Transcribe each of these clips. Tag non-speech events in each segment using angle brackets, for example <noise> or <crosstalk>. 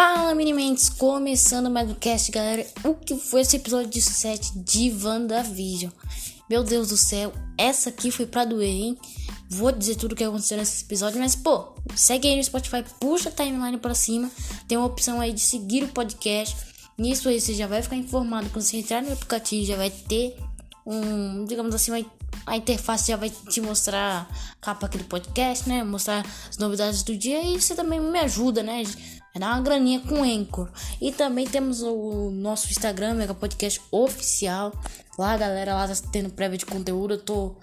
Fala, Minimentes! Começando mais um cast, galera. O que foi esse episódio 7 de WandaVision? Meu Deus do céu, essa aqui foi pra doer, hein? Vou dizer tudo o que aconteceu nesse episódio, mas pô, segue aí no Spotify, puxa a timeline pra cima. Tem uma opção aí de seguir o podcast. Nisso aí você já vai ficar informado. Quando você entrar no aplicativo, já vai ter um, digamos assim, a interface já vai te mostrar a capa aqui do podcast, né? Mostrar as novidades do dia e você também me ajuda, né? Vai dar uma graninha com o Anchor. E também temos o nosso Instagram, Mega Podcast Oficial. Lá, galera, lá tá tendo prévia de conteúdo. Eu tô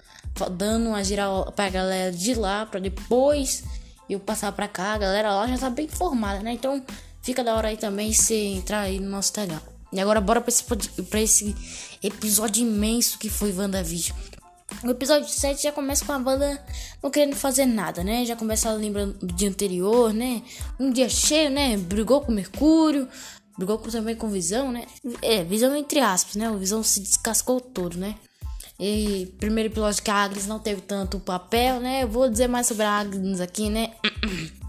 dando uma geral pra galera de lá, pra depois eu passar pra cá. A galera lá já tá bem informada, né? Então fica da hora aí também se entrar aí no nosso Instagram. E agora bora pra esse, pra esse episódio imenso que foi WandaVision. O episódio 7 já começa com a banda não querendo fazer nada, né? Já começa lembrando do dia anterior, né? Um dia cheio, né? Brigou com Mercúrio, brigou também com Visão, né? É, Visão entre aspas, né? O Visão se descascou todo, né? E primeiro episódio que a Agnes não teve tanto papel, né? Eu vou dizer mais sobre a Agnes aqui, né? <clears throat>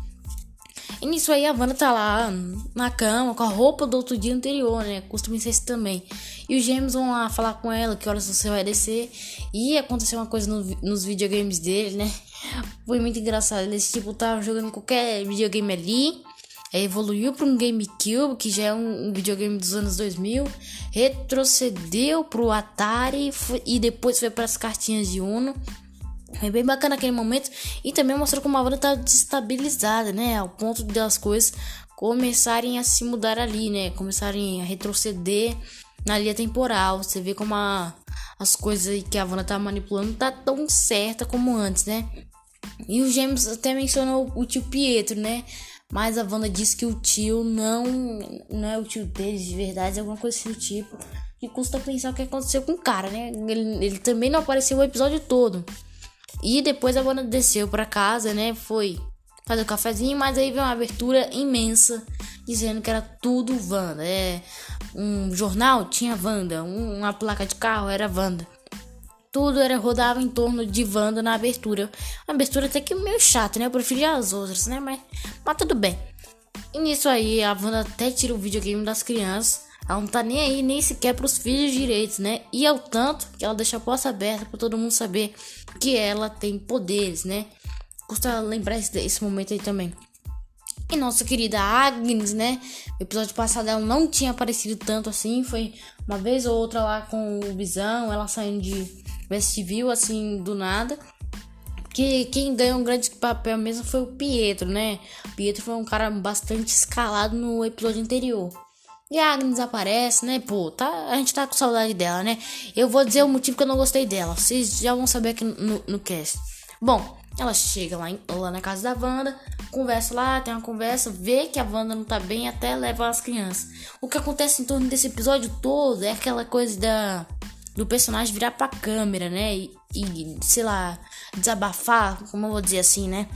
E nisso aí a Wanda tá lá na cama com a roupa do outro dia anterior, né? Costuma ser isso também. E os gêmeos vão lá falar com ela que horas você vai descer. E aconteceu uma coisa no, nos videogames dele, né? Foi muito engraçado. Eles tipo tava jogando qualquer videogame ali. Aí evoluiu para um GameCube, que já é um, um, videogame dos anos 2000. Retrocedeu pro Atari foi, e depois foi para as cartinhas de Uno. Foi bem bacana aquele momento e também mostrou como a Wanda tá destabilizada, né? Ao ponto das coisas começarem a se mudar ali, né? Começarem a retroceder na linha temporal. Você vê como a, as coisas que a Wanda tá manipulando tá tão certa como antes, né? E o James até mencionou o tio Pietro, né? Mas a Wanda disse que o tio não, não é o tio deles de verdade, é alguma coisa assim do tipo. E custa pensar o que aconteceu com o cara, né? Ele, ele também não apareceu o episódio todo. E depois a Wanda desceu para casa, né? Foi fazer um cafezinho, mas aí veio uma abertura imensa dizendo que era tudo Wanda. É, um jornal tinha Wanda, um, uma placa de carro era Wanda. Tudo era rodava em torno de Wanda na abertura. Uma abertura até que meio chata, né? Eu preferia as outras, né? Mas, mas tudo bem. E nisso aí, a Wanda até tira o videogame das crianças. Ela não tá nem aí, nem sequer pros filhos direitos, né? E é o tanto que ela deixa a porta aberta para todo mundo saber que ela tem poderes, né? Custa lembrar esse, esse momento aí também. E nossa querida Agnes, né? O episódio passado ela não tinha aparecido tanto assim. Foi uma vez ou outra lá com o Visão, ela saindo de Westview, assim, do nada. Que quem ganhou um grande papel mesmo foi o Pietro, né? Pietro foi um cara bastante escalado no episódio anterior. E a Agnes aparece, né? Pô, tá, a gente tá com saudade dela, né? Eu vou dizer o motivo que eu não gostei dela. Vocês já vão saber aqui no, no cast. Bom, ela chega lá, em, lá na casa da Wanda, conversa lá, tem uma conversa, vê que a Wanda não tá bem até leva as crianças. O que acontece em torno desse episódio todo é aquela coisa da do personagem virar pra câmera, né? E, e sei lá, desabafar, como eu vou dizer assim, né?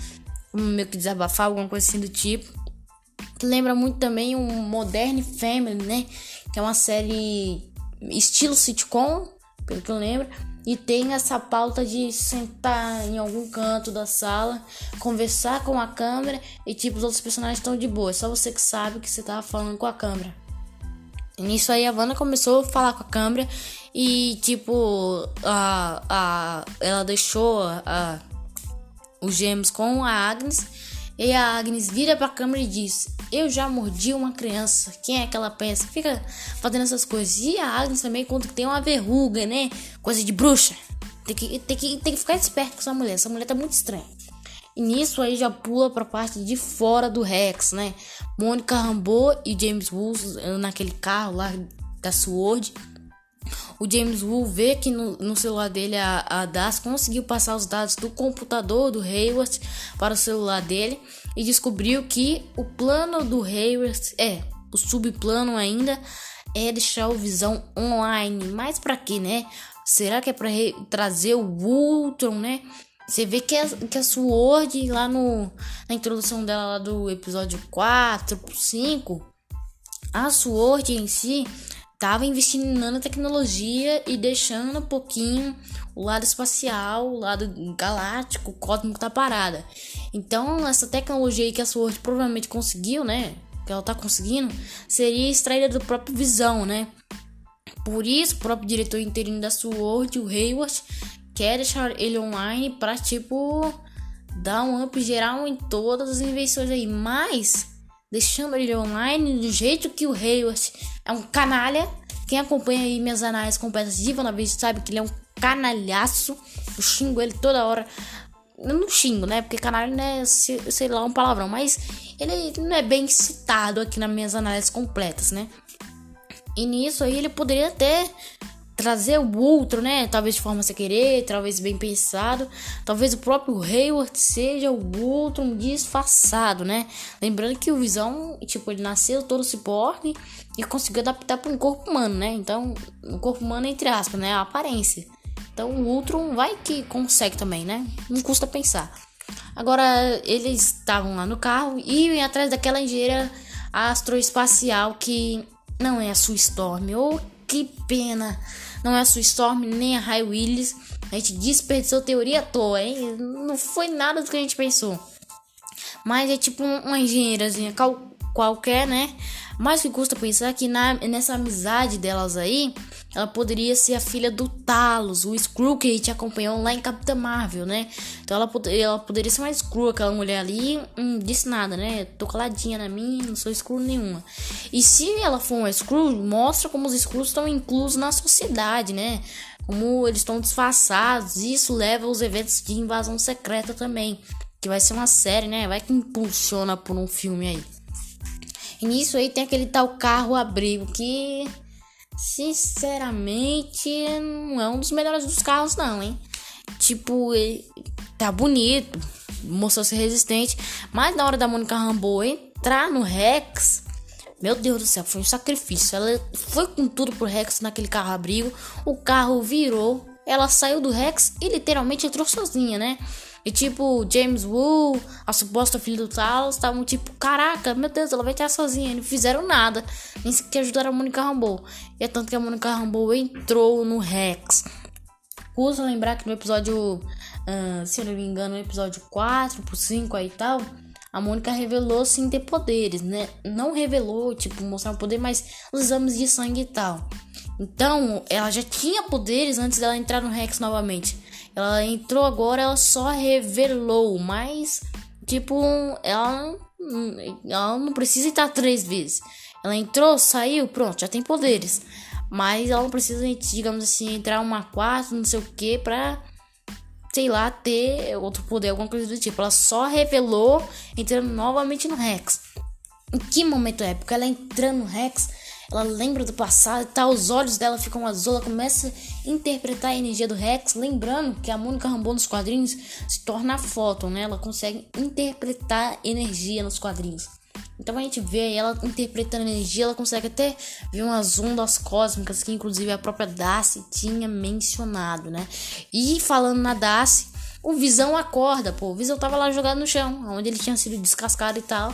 Meio que desabafar, alguma coisa assim do tipo. Lembra muito também um Modern Family, né? Que é uma série estilo sitcom, pelo que eu lembro e tem essa pauta de sentar em algum canto da sala, conversar com a câmera e tipo os outros personagens estão de boa, é só você que sabe que você tava falando com a câmera. E nisso aí a Wanda começou a falar com a câmera e tipo a, a ela deixou a, os gêmeos com a Agnes e a Agnes vira pra câmera e diz: Eu já mordi uma criança. Quem é que ela pensa? Fica fazendo essas coisas. E a Agnes também conta que tem uma verruga, né? Coisa de bruxa. Tem que, tem que, tem que ficar esperto com essa mulher. Essa mulher tá muito estranha. E nisso aí já pula pra parte de fora do Rex, né? Mônica Rambeau e James Woods naquele carro lá da Sword o James Wu vê que no, no celular dele a, a Das conseguiu passar os dados do computador do Hayward para o celular dele e descobriu que o plano do Hayward é o subplano ainda é deixar o Visão online. Mas para quê, né? Será que é para trazer o Ultron, né? Você vê que a, que a Sword lá no, na introdução dela lá do episódio 4, 5, a Sword em si estava investindo em nanotecnologia e deixando um pouquinho o lado espacial, o lado galáctico, cósmico tá parada. Então, essa tecnologia aí que a Sword provavelmente conseguiu, né? que ela tá conseguindo seria extraída do próprio Visão, né? Por isso, o próprio diretor interino da SWORD, o Hayward, quer deixar ele online para tipo dar um up geral em todas as invenções aí, mas deixando ele online do jeito que o Hayward é um canalha. Quem acompanha aí minhas análises completas de vez sabe que ele é um canalhaço. Eu xingo ele toda hora. Eu não xingo, né? Porque canalha é, sei lá, um palavrão. Mas ele não é bem citado aqui nas minhas análises completas, né? E nisso aí ele poderia até trazer o outro, né? Talvez de forma sem querer, talvez bem pensado. Talvez o próprio Hayward seja o outro disfarçado, né? Lembrando que o Visão, tipo, ele nasceu todo ciborgue e conseguiu adaptar para um corpo humano, né? Então, um corpo humano entre aspas, né? A aparência. Então, o Ultron vai que consegue também, né? Não custa pensar. Agora, eles estavam lá no carro e iam atrás daquela engenheira astroespacial que não é a sua Storm. Oh, que pena! Não é a sua Storm nem a High Willis. A gente desperdiçou teoria à toa, hein? Não foi nada do que a gente pensou. Mas é tipo uma engenheirazinha qualquer, né? Mas que custa pensar que na, nessa amizade delas aí, ela poderia ser a filha do Talos, o Screw que gente acompanhou lá em Capitã Marvel, né? Então ela, ela poderia ser mais Screw, aquela mulher ali, hum, disse nada, né? Tô caladinha na minha, não sou Screw nenhuma. E se ela for uma Screw, mostra como os Screws estão inclusos na sociedade, né? Como eles estão disfarçados, isso leva aos eventos de invasão secreta também. Que vai ser uma série, né? Vai que impulsiona por um filme aí. E nisso aí tem aquele tal carro abrigo que sinceramente não é um dos melhores dos carros não, hein? Tipo, tá bonito, mostrou-se resistente, mas na hora da Mônica Rambeau entrar no Rex, meu Deus do céu, foi um sacrifício. Ela foi com tudo pro Rex naquele carro abrigo, o carro virou, ela saiu do Rex e literalmente entrou sozinha, né? E tipo, James Wu, a suposta filha do Talos, estavam tipo, caraca, meu Deus, ela vai estar sozinha. Não fizeram nada, nem sequer ajudaram a Monica Rambeau. E é tanto que a Monica Rambeau entrou no Rex. Custa lembrar que no episódio, uh, se eu não me engano, no episódio 4 por 5 aí e tal, a Mônica revelou sim ter poderes, né? Não revelou, tipo, mostrar o poder, mas os exames de sangue e tal. Então, ela já tinha poderes antes dela entrar no Rex novamente. Ela entrou agora, ela só revelou, mas tipo, ela, ela não precisa entrar três vezes. Ela entrou, saiu, pronto, já tem poderes. Mas ela não precisa, digamos assim, entrar uma quarta, não sei o que, pra, sei lá, ter outro poder, alguma coisa do tipo. Ela só revelou entrando novamente no Rex. Em que momento é? Porque ela entrando no Rex, ela lembra do passado e tá, os olhos dela ficam azul, ela começa a interpretar a energia do Rex, lembrando que a Mônica Rambeau nos quadrinhos se torna a Photon, né? Ela consegue interpretar energia nos quadrinhos. Então a gente vê ela interpretando energia, ela consegue até ver umas ondas cósmicas que inclusive a própria Darcy tinha mencionado, né? E falando na Darcy, o Visão acorda, pô, o Visão tava lá jogado no chão, onde ele tinha sido descascado e tal.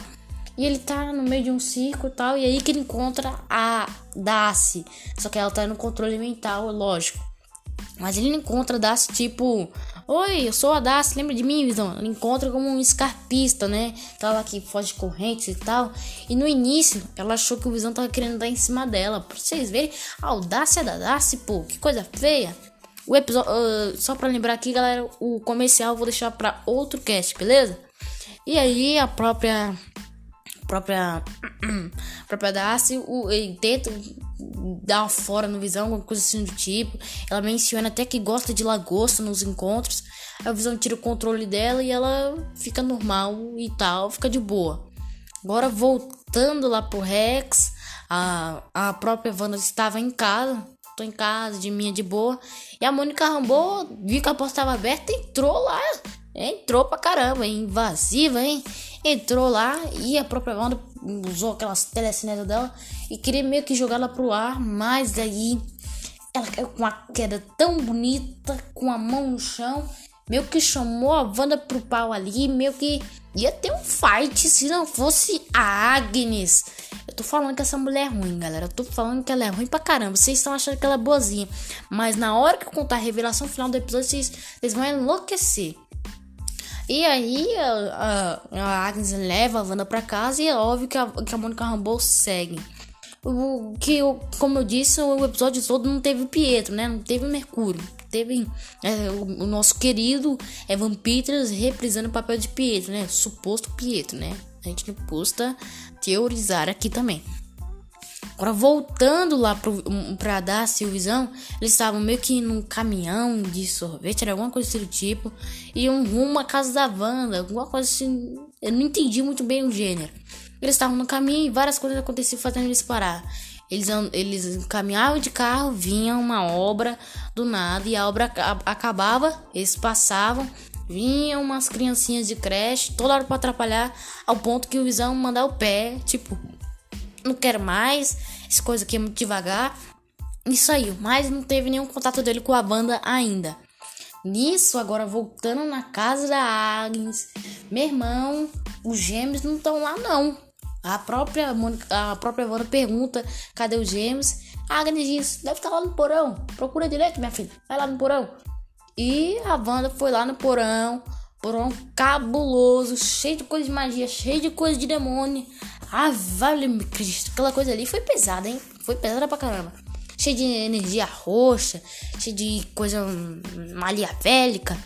E ele tá no meio de um circo e tal. E aí que ele encontra a Darcy. Só que ela tá no controle mental, lógico. Mas ele encontra a Darcy tipo. Oi, eu sou a Darcy, lembra de mim, Visão? Ele encontra como um escarpista, né? Tava aqui foge de correntes e tal. E no início, ela achou que o Visão tava querendo dar em cima dela. Pra vocês verem, a audácia da Darcy, pô, que coisa feia. O episódio. Uh, só pra lembrar aqui, galera, o comercial eu vou deixar pra outro cast, beleza? E aí a própria própria <clears throat> própria Darcy o, ele tenta dar uma fora no Visão, alguma coisa assim do tipo. Ela menciona até que gosta de lagosta nos encontros. A Visão tira o controle dela e ela fica normal e tal, fica de boa. Agora voltando lá pro Rex, a, a própria Wanda estava em casa. Tô em casa, de minha de boa. E a Mônica Rambeau viu que a porta estava aberta e entrou lá. Entrou pra caramba, invasiva, hein? Entrou lá e a própria Wanda usou aquelas telecinetas dela e queria meio que jogar ela pro ar, mas aí ela caiu com uma queda tão bonita, com a mão no chão, meio que chamou a Wanda pro pau ali, meio que ia ter um fight se não fosse a Agnes. Eu tô falando que essa mulher é ruim, galera. Eu tô falando que ela é ruim pra caramba. Vocês estão achando que ela é boazinha. Mas na hora que eu contar a revelação final do episódio, vocês vão enlouquecer. E aí a, a, a Agnes leva a Wanda pra casa e é óbvio que a, que a Mônica Rambeau segue. O, que, como eu disse, o episódio todo não teve Pietro, né? Não teve Mercúrio. Teve é, o, o, nosso querido Evan Peters reprisando o papel de Pietro, né? Suposto Pietro, né? A gente não custa teorizar aqui também. Agora, voltando lá pro, pra dar a Silvisão, eles estavam meio que num caminhão de sorvete, era alguma coisa do tipo, e um rumo à casa da Wanda, alguma coisa assim. Eu não entendi muito bem o gênero. Eles estavam no caminho e várias coisas aconteciam fazendo eles parar. Eles, eles caminhavam de carro, vinha uma obra do nada e a obra acabava, eles passavam, vinham umas criancinhas de creche, toda hora para atrapalhar, ao ponto que o Visão mandar o pé, tipo, não quero mais, essa coisa aqui é muito devagar. E saiu, mas não teve nenhum contato dele com a banda ainda. Nisso, agora voltando na casa da Agnes, meu irmão, os gêmeos não estão lá não. A própria a própria Wanda pergunta: cadê os gêmeos? A Agnes diz: deve estar lá no porão. Procura direito, minha filha. Vai lá no porão. E a Wanda foi lá no porão. Porão cabuloso, cheio de coisa de magia, cheio de coisa de demônio. Ah, vale Cristo. Aquela coisa ali foi pesada, hein? Foi pesada pra caramba. Cheio de energia roxa, cheio de coisa maliavélica.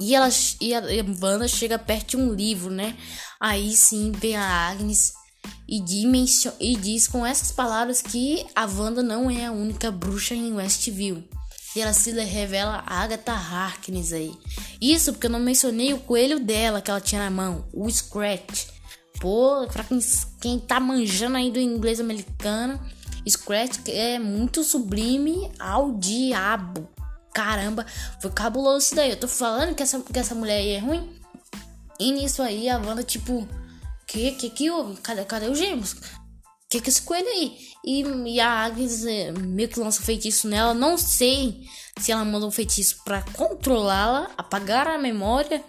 E, ela, e a Wanda chega perto de um livro, né? Aí sim vem a Agnes e, dimension, e diz com essas palavras que a Wanda não é a única bruxa em Westview. E ela se revela a Agatha Harkness aí. Isso porque eu não mencionei o coelho dela que ela tinha na mão, o Scratch. Pô, pra quem, quem tá manjando aí do inglês americano, Scratch é muito sublime ao diabo. Caramba, foi cabuloso isso daí. Eu tô falando que essa, que essa mulher aí é ruim. E nisso aí a Wanda, tipo, que que que houve? Cadê, cadê o Gêmeos? Que que esse coelho aí? E, e a Agnes é, meio que lança um feitiço nela. Não sei se ela manda um feitiço para controlá-la, apagar a memória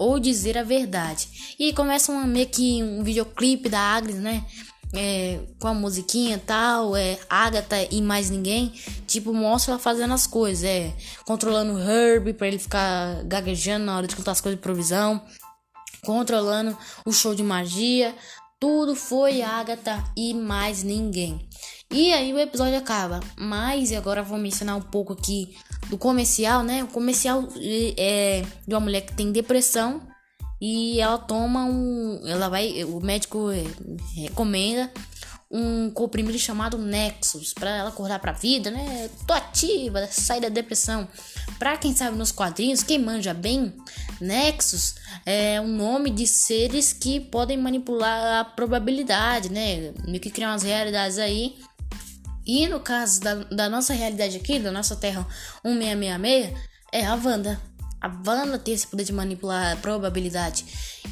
ou dizer a verdade. E começa uma, meio que um videoclipe da Agnes, né? É, com a musiquinha e tal, é Agatha e mais ninguém, tipo, mostra ela fazendo as coisas, é controlando o Herb para ele ficar gaguejando na hora de contar as coisas de provisão, controlando o show de magia, tudo foi Agatha e mais ninguém. E aí o episódio acaba. Mas agora vou mencionar um pouco aqui do comercial, né? O comercial é de uma mulher que tem depressão e ela toma um, ela vai, o médico recomenda um comprimido chamado Nexus para ela acordar para vida, né? Tô ativa, sair da depressão. Para quem sabe nos quadrinhos, quem manja bem, Nexus é um nome de seres que podem manipular a probabilidade, né? Meio que criar umas realidades aí e no caso da, da nossa realidade aqui, da nossa Terra 1666, é a Wanda. A Wanda tem esse poder de manipular a probabilidade.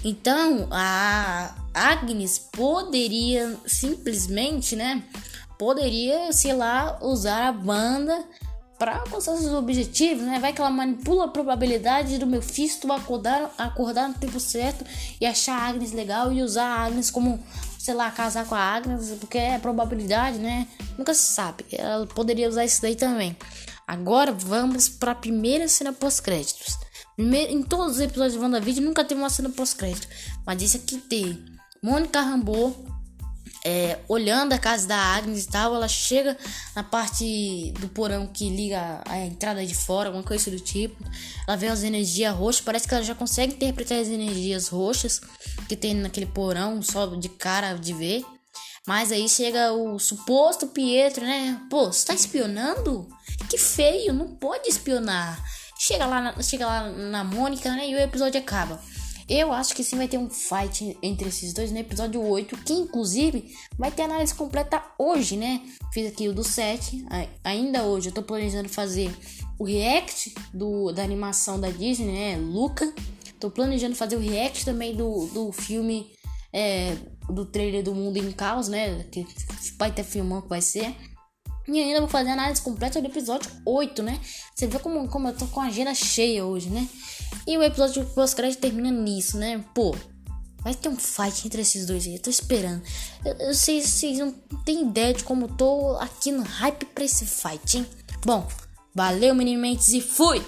Então, a Agnes poderia simplesmente, né? Poderia, sei lá, usar a Wanda para alcançar seus objetivos, né? Vai que ela manipula a probabilidade do meu Mephisto acordar, acordar no tempo certo e achar a Agnes legal e usar a Agnes como sei lá, casar com a Agnes, porque é probabilidade, né? Nunca se sabe. Ela poderia usar isso daí também. Agora vamos para a primeira cena pós-créditos. Em todos os episódios de WandaVision nunca teve uma cena pós-crédito, mas isso aqui tem. Mônica Rambeau é, olhando a casa da Agnes e tal, ela chega na parte do porão que liga a entrada de fora, alguma coisa do tipo. Ela vê as energias roxas, parece que ela já consegue interpretar as energias roxas que tem naquele porão, só de cara de ver. Mas aí chega o suposto Pietro, né? Pô, você tá espionando? Que feio, não pode espionar. Chega lá, chega lá na Mônica, né? E o episódio acaba. Eu acho que sim vai ter um fight entre esses dois no episódio 8, que inclusive vai ter análise completa hoje, né? Fiz aqui o do 7, ainda hoje eu tô planejando fazer o react do, da animação da Disney, né? Luca. Tô planejando fazer o react também do, do filme, é, do trailer do Mundo em Caos, né? Que vai ter filmão que vai ser. E ainda vou fazer a análise completa do episódio 8, né? Você vê como, como eu tô com a agenda cheia hoje, né? E o episódio pós-crédito termina nisso, né? Pô, vai ter um fight entre esses dois aí. Eu tô esperando. Eu, sei vocês não têm ideia de como eu tô aqui no hype pra esse fight, hein? Bom, valeu, Minimentes, e fui!